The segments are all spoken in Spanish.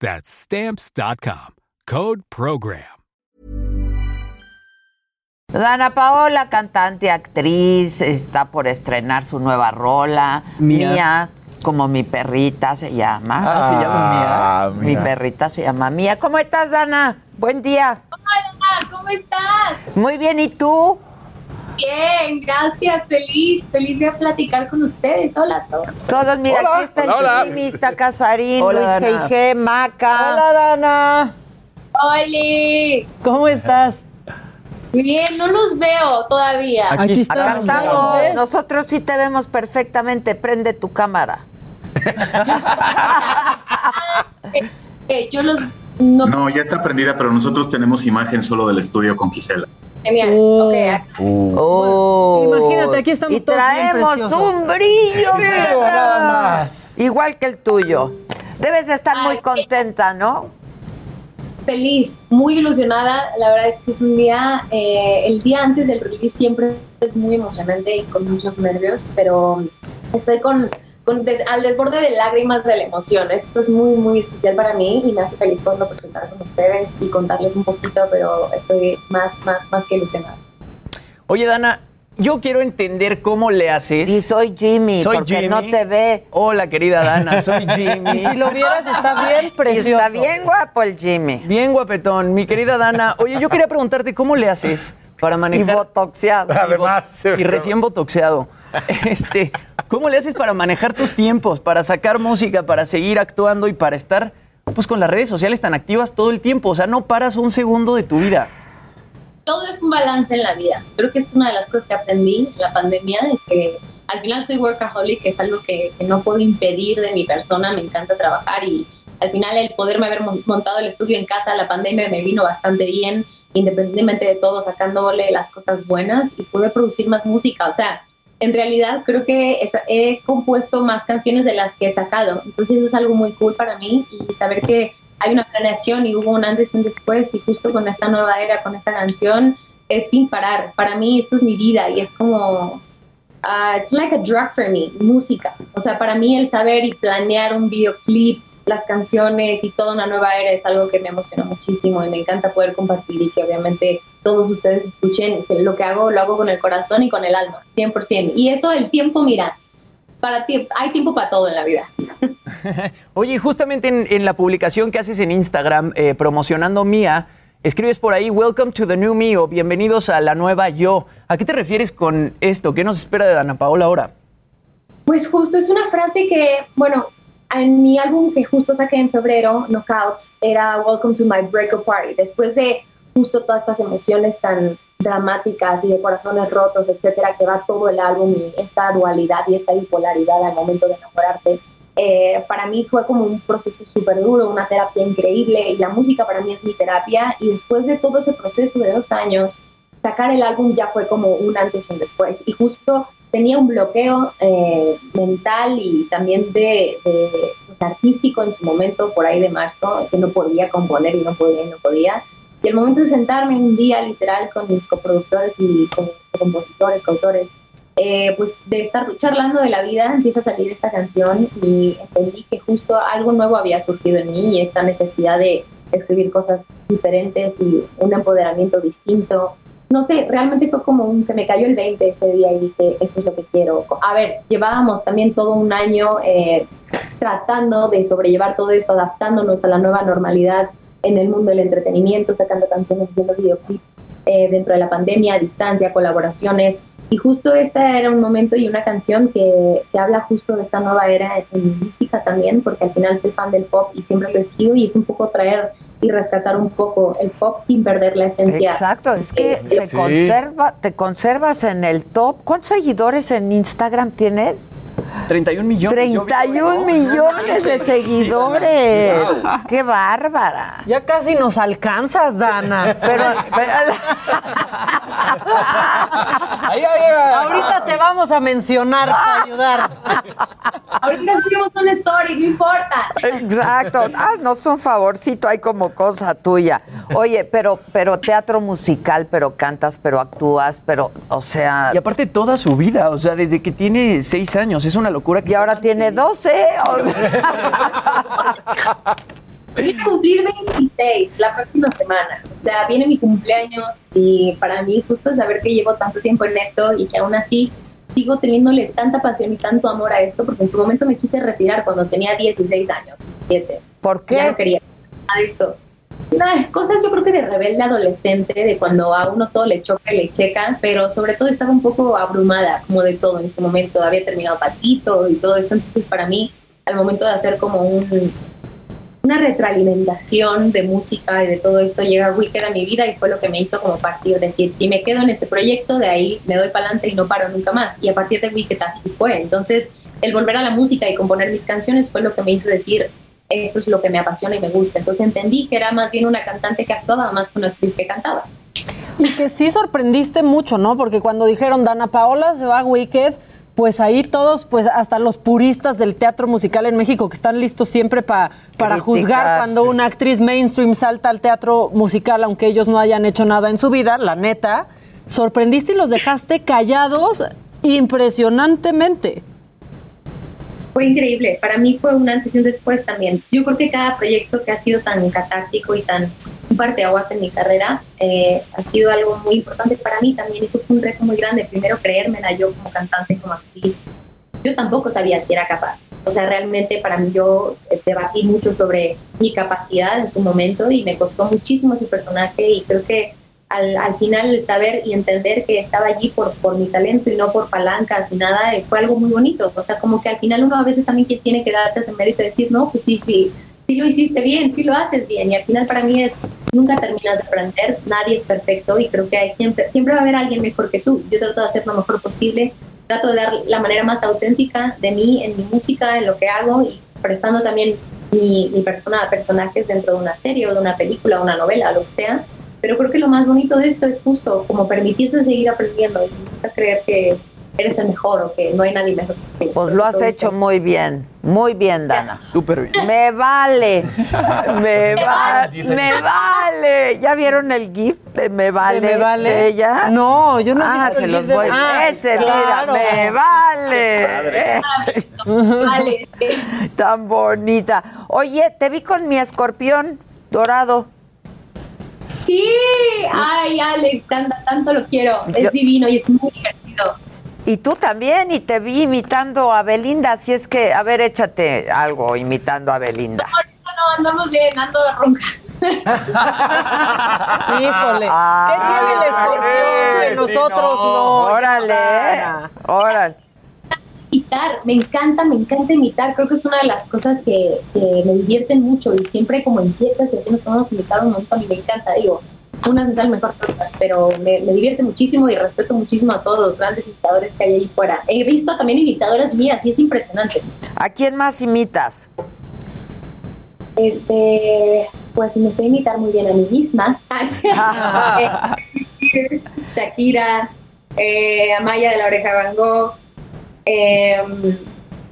That's stamps.com. Code program. Dana Paola, cantante, actriz, está por estrenar su nueva rola. Mía. Mía, como mi perrita se llama. Ah, se llama Mía. Mi perrita se llama Mía. ¿Cómo estás, Dana? Buen día. Hola, ¿cómo estás? Muy bien, ¿y tú? Bien, gracias, feliz, feliz de platicar con ustedes. Hola a todos. Todos, mira, Hola. aquí está el Hola, hola. Jimmy, está Casarín, Hola, Luis. G.I.G., Maca. Hola, Dana. Oli, ¿Cómo estás? bien, no los veo todavía. Aquí está. Acá estamos. ¿Ves? Nosotros sí te vemos perfectamente. Prende tu cámara. Eh, yo los no, No, ya está prendida, pero nosotros tenemos imagen solo del estudio con Gisela. Genial. Uh. Ok, Oh. Imagínate, aquí estamos Y todos traemos un brillo, perra. nada más. Igual que el tuyo. Debes de estar muy contenta, ¿no? feliz, muy ilusionada. La verdad es que es un día, eh, el día antes del release siempre es muy emocionante y con muchos nervios, pero estoy con, con des- al desborde de lágrimas de la emoción. Esto es muy, muy especial para mí y me hace feliz poderlo presentar con ustedes y contarles un poquito, pero estoy más, más, más que ilusionada. Oye, Dana, yo quiero entender cómo le haces. Y soy Jimmy, Soy porque Jimmy. no te ve. Hola, querida Dana, soy Jimmy. Y si lo vieras, está bien Y precioso. está bien guapo el Jimmy. Bien guapetón, mi querida Dana. Oye, yo quería preguntarte cómo le haces para Y manejar. botoxeado. Además. Y recién botoxeado. Este, ¿cómo le haces para manejar tus tiempos, para sacar música, para seguir actuando y para estar pues con las redes sociales tan activas todo el tiempo? O sea, no paras un segundo de tu vida. todo es un balance en la vida. Creo que es una de las cosas que aprendí en la pandemia, de que al final soy workaholic, que es algo que, que no puedo impedir de mi persona, me encanta trabajar y al final el poderme haber mon- montado el estudio en casa, la pandemia me vino bastante bien, independientemente de todo, sacándole las cosas buenas y pude producir más música. O sea, en realidad creo que he compuesto más canciones de las que he sacado. Entonces eso es algo muy cool para mí y saber que hay una planeación y hubo un antes y un después y justo con esta nueva era, con esta canción, es sin parar. Para mí esto es mi vida y es como... ah, it's like a drug for me, música. O sea, para mí el saber y planear un videoclip, las canciones y toda una nueva era es algo que me emociona muchísimo y me encanta poder compartir y que obviamente todos ustedes escuchen que lo que hago lo hago con el corazón y con el alma, 100%. Y eso el tiempo, mira, para ti hay tiempo para todo en la vida. Oye, justamente en, en la publicación que haces en Instagram eh, promocionando Mía, escribes por ahí, Welcome to the new me o bienvenidos a la nueva yo. ¿A qué te refieres con esto? ¿Qué nos espera de Dana Paola ahora? Pues justo es una frase que, bueno, en mi álbum que justo saqué en febrero, Knockout, era Welcome to my breakup party. Después de justo todas estas emociones tan dramáticas y de corazones rotos, etcétera, que va todo el álbum y esta dualidad y esta bipolaridad al momento de enamorarte. eh, para mí fue como un proceso súper duro, una terapia increíble y la música para mí es mi terapia y después de todo ese proceso de dos años, sacar el álbum ya fue como un antes y un después. Y justo tenía un bloqueo eh, mental y también de, de, pues, artístico en su momento, por ahí de marzo, que no podía componer y no podía y no podía. Y el momento de sentarme un día literal con mis coproductores y con compositores, coautores, eh, pues de estar charlando de la vida, empieza a salir esta canción y entendí que justo algo nuevo había surgido en mí y esta necesidad de escribir cosas diferentes y un empoderamiento distinto. No sé, realmente fue como un que me cayó el 20 ese día y dije, esto es lo que quiero. A ver, llevábamos también todo un año eh, tratando de sobrellevar todo esto, adaptándonos a la nueva normalidad en el mundo del entretenimiento, sacando canciones, haciendo videoclips. eh, dentro de la pandemia, a distancia, colaboraciones. Y justo este era un momento y una canción que, que habla justo de esta nueva era en, música también, porque al final soy fan del pop y siempre lo he sido y es un poco traer y rescatar un poco el pop sin perder la esencia. Exacto, es que Eh, se Sí. conserva, te conservas en el top. ¿Cuántos seguidores en Instagram tienes? 31 millones. yo vi, 31 ¿no? millones de seguidores. ¡Qué bárbara! Ya casi nos alcanzas, Dana. Pero, pero- Ahí, ahí, ahí. Ahorita te vamos a mencionar para ayudar. Ahorita subimos una story, no importa. Exacto, haznos un favorcito, hay como cosa tuya. Oye, pero, pero teatro musical, pero cantas, pero actúas, pero, o sea, Y aparte toda su vida, o sea, desde que tiene seis años, es una locura. que y ahora tiene 12. o sea. Voy a cumplir 26 la próxima semana. O sea, viene mi cumpleaños y para mí justo saber que llevo tanto tiempo en esto y que aún así sigo teniéndole tanta pasión y tanto amor a esto, porque en su momento me quise retirar cuando tenía 16 años, 7. ¿Por Ya no qué? quería nada de esto. Nah, cosas yo creo que de rebelde adolescente, de cuando a uno todo le choca y le checa, pero sobre todo estaba un poco abrumada como de todo en su momento. Había terminado patito y todo esto, entonces para mí al momento de hacer como un, una retroalimentación de música y de todo esto, llega Wicked a mi vida y fue lo que me hizo como partir, decir, si me quedo en este proyecto, de ahí me doy para adelante y no paro nunca más. Y a partir de Wicked así fue. Entonces, el volver a la música y componer mis canciones fue lo que me hizo decir, esto es lo que me apasiona y me gusta. Entonces entendí que era más bien una cantante que actuaba más que una actriz que cantaba. Y que sí sorprendiste mucho, ¿no? Porque cuando dijeron Dana Paola se va a Wicked, pues ahí todos, pues hasta los puristas del teatro musical en México que están listos siempre pa- para juzgar cuando una actriz mainstream salta al teatro musical, aunque ellos no hayan hecho nada en su vida, la neta, sorprendiste y los dejaste callados impresionantemente. Fue increíble. Para mí fue un antes y un después también. Yo creo que cada proyecto que ha sido tan catártico y tan un parteaguas en mi carrera eh, ha sido algo muy importante para mí también. Eso fue un reto muy grande. Primero creérmela yo como cantante, como actriz. Yo tampoco sabía si era capaz. O sea, realmente para mí yo eh, debatí mucho sobre mi capacidad en su momento y me costó muchísimo ese personaje y creo que al, al final el saber y entender que estaba allí por, por mi talento y no por palancas ni nada, eh, fue algo muy bonito. O sea, como que al final uno a veces también tiene que darse ese mérito y decir, no, pues sí, sí, sí lo hiciste bien, sí lo haces bien. Y al final para mí es, nunca terminas de aprender, nadie es perfecto y creo que hay siempre, siempre va a haber alguien mejor que tú. Yo trato de hacer lo mejor posible, trato de dar la manera más auténtica de mí en mi música, en lo que hago y prestando también mi, mi persona a personajes dentro de una serie o de una película, una novela, lo que sea. Pero creo que lo más bonito de esto es justo como permitirse seguir aprendiendo y nunca creer que eres el mejor o que no hay nadie mejor que. Pues lo has hecho esto. muy bien, muy bien, Dana. Súper bien. Me vale, me, va- vale. me vale. ¿Ya vieron el GIF de Me vale? ¿De Me Vale? de ella? No, yo no he Ah, visto se el los GIF de- voy. Ah, Ese, claro. mira, me vale. Vale. Tan bonita. Oye, te vi con mi escorpión dorado. Sí, ay Alex, tanto, tanto lo quiero. Es Yo- divino y es muy divertido. Y tú también, y te vi imitando a Belinda, así es que, a ver, échate algo imitando a Belinda. Ahorita no andamos bien, ando ronca. Híjole, Ah, ¿qué tiene el escorpión que sí, nosotros no. no? Órale, Dana. órale. Imitar, me encanta, me encanta imitar, creo que es una de las cosas que, que me divierten mucho y siempre como en fiestas y nos podemos imitar un montón y me encanta, digo, unas salen mejor que otras, pero me, me divierte muchísimo y respeto muchísimo a todos los grandes imitadores que hay ahí fuera. He visto también imitadoras mías y es impresionante. ¿A quién más imitas? Este, pues me sé imitar muy bien a mí misma. Eh, Shakira, eh, Amaya de la Oreja Van Gogh, eh,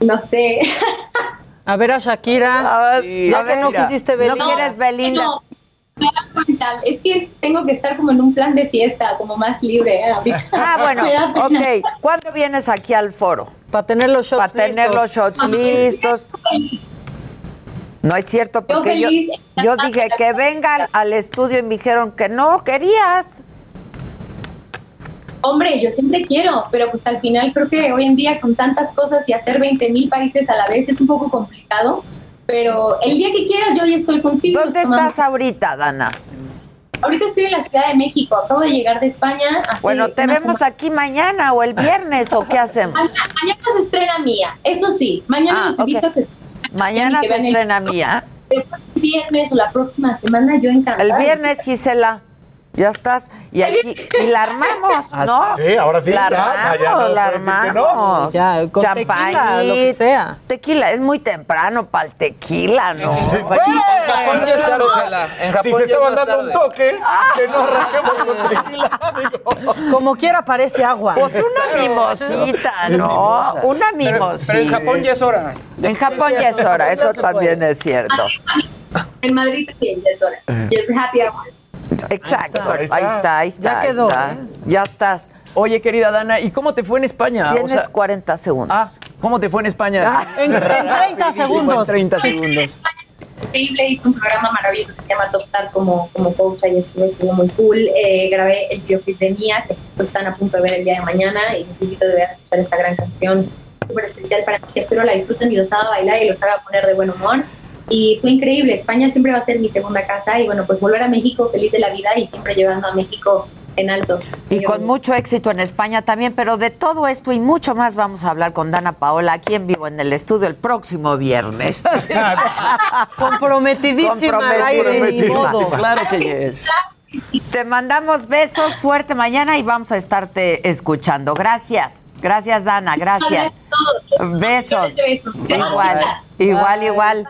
no sé. A ver a Shakira. A Sí, ya a que no quisiste ¿No Belinda. quieres Belinda? No, me da cuenta. Es que tengo que estar como en un plan de fiesta, como más libre. ¿eh? Ah, bueno, ok. ¿Cuándo vienes aquí al foro? Para tener los shots Para tener listos. los shots listos. No es cierto, porque yo, yo dije que vengan al estudio y me dijeron que no, querías. Hombre, yo siempre quiero, pero pues al final creo que hoy en día con tantas cosas y hacer 20 mil países a la vez es un poco complicado. Pero el día que quieras yo ya estoy contigo. ¿Dónde estás ahorita, Dana? Ahorita estoy en la Ciudad de México, acabo de llegar de España. hace Bueno, te vemos semana. aquí mañana o el viernes o qué hacemos. Mañana, mañana se estrena Mía, eso sí, mañana Ah, los invito ok. a que Mañana que se vean el- estrena mía. el viernes o la próxima semana, yo encantada. El viernes, Gisela. Ya estás. Y aquí y la armamos, ¿no? sí, ahora sí, La ya, armamos, ya no la decir que no. armamos. Ya, con tequila, lo que sea. Tequila, es muy temprano para el tequila, ¿no? Sí. En Japón ya es tarde. En Japón Si ya se es estaban dando un toque, que no arranquemos con tequila, digo. Como quiera parece agua. Pues una mimosita, ¿no? Una mimosita. pero en Japón ya es hora. En Japón ya es hora, eso también es cierto. En Madrid también, ya es hora. Ya es happy hour. Exacto, Ahí ahí está. está, ahí está. Ya ahí quedó, está. ¿eh? Ya estás. Oye, querida Dana, ¿y cómo te fue en España? O Tienes sea, 40 segundos. ah, ¿cómo te fue en España? En, en 30 segundos. 30 segundos. Increíble, hice un programa maravilloso que se llama Top Star como, como coach y estuvo, estuvo muy cool. Eh, grabé el videoclip de Mía, que justo están a punto de ver el día de mañana y les invito de ver a escuchar esta gran canción súper especial para mí. Espero la disfruten y los haga bailar y los haga poner de buen humor. Y fue increíble, España siempre va a ser mi segunda casa y bueno, pues volver a México feliz de la vida y siempre llevando a México en alto. Y con bonito. mucho éxito en España también, pero de todo esto y mucho más vamos a hablar con Dana Paola aquí en vivo en el estudio el próximo viernes. Comprometidísima ni modo. Claro que es. Te mandamos besos, suerte mañana y vamos a estarte escuchando. Gracias. Gracias, Dana. Gracias. Gracias a todos. Besos. Besos. Igual, igual, igual.